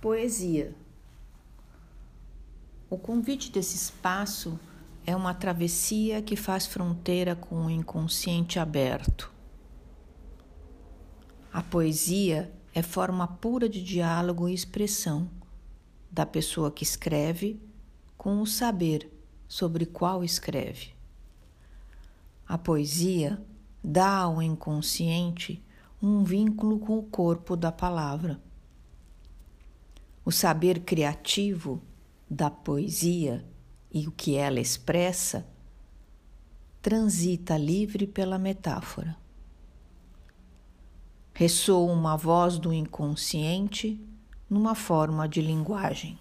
Poesia. O convite desse espaço é uma travessia que faz fronteira com o inconsciente aberto. A poesia é forma pura de diálogo e expressão da pessoa que escreve com o saber sobre qual escreve. A poesia dá ao inconsciente um vínculo com o corpo da palavra o saber criativo da poesia e o que ela expressa transita livre pela metáfora. Ressoa uma voz do inconsciente numa forma de linguagem.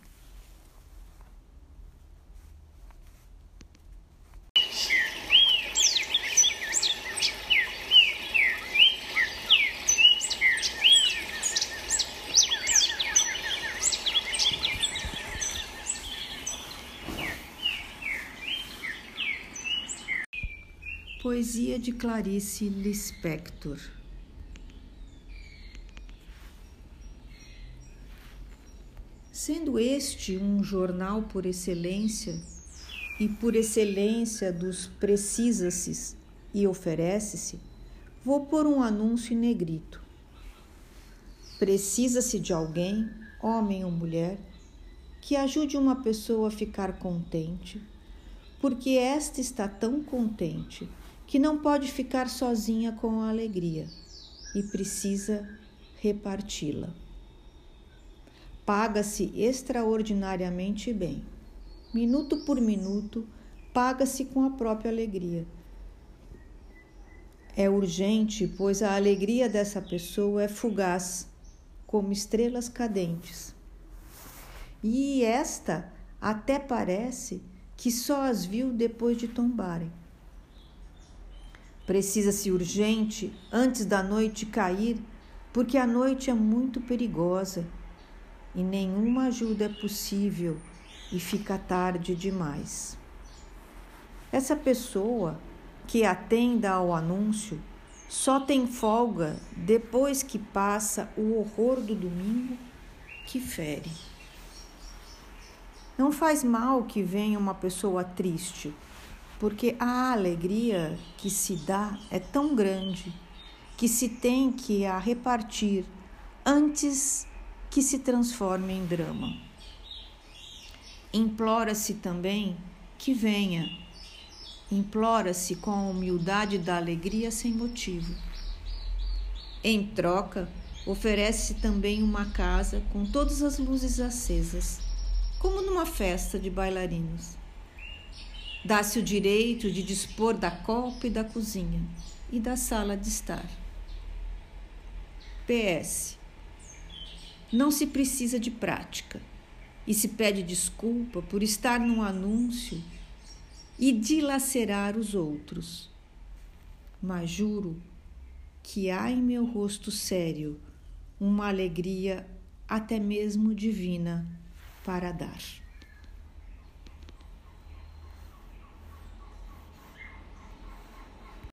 Poesia de Clarice Lispector. Sendo este um jornal por excelência, e por excelência dos precisa-se e oferece-se, vou pôr um anúncio em negrito. Precisa-se de alguém, homem ou mulher, que ajude uma pessoa a ficar contente, porque esta está tão contente que não pode ficar sozinha com a alegria e precisa reparti-la. Paga-se extraordinariamente bem. Minuto por minuto, paga-se com a própria alegria. É urgente, pois a alegria dessa pessoa é fugaz, como estrelas cadentes. E esta até parece que só as viu depois de tombarem. Precisa-se urgente antes da noite cair, porque a noite é muito perigosa e nenhuma ajuda é possível e fica tarde demais. Essa pessoa que atenda ao anúncio só tem folga depois que passa o horror do domingo que fere. Não faz mal que venha uma pessoa triste porque a alegria que se dá é tão grande que se tem que a repartir antes que se transforme em drama. Implora-se também que venha, implora-se com a humildade da alegria sem motivo. Em troca, oferece também uma casa com todas as luzes acesas, como numa festa de bailarinos. Dá-se o direito de dispor da copa e da cozinha e da sala de estar. PS. Não se precisa de prática e se pede desculpa por estar num anúncio e dilacerar os outros. Mas juro que há em meu rosto sério uma alegria até mesmo divina para dar.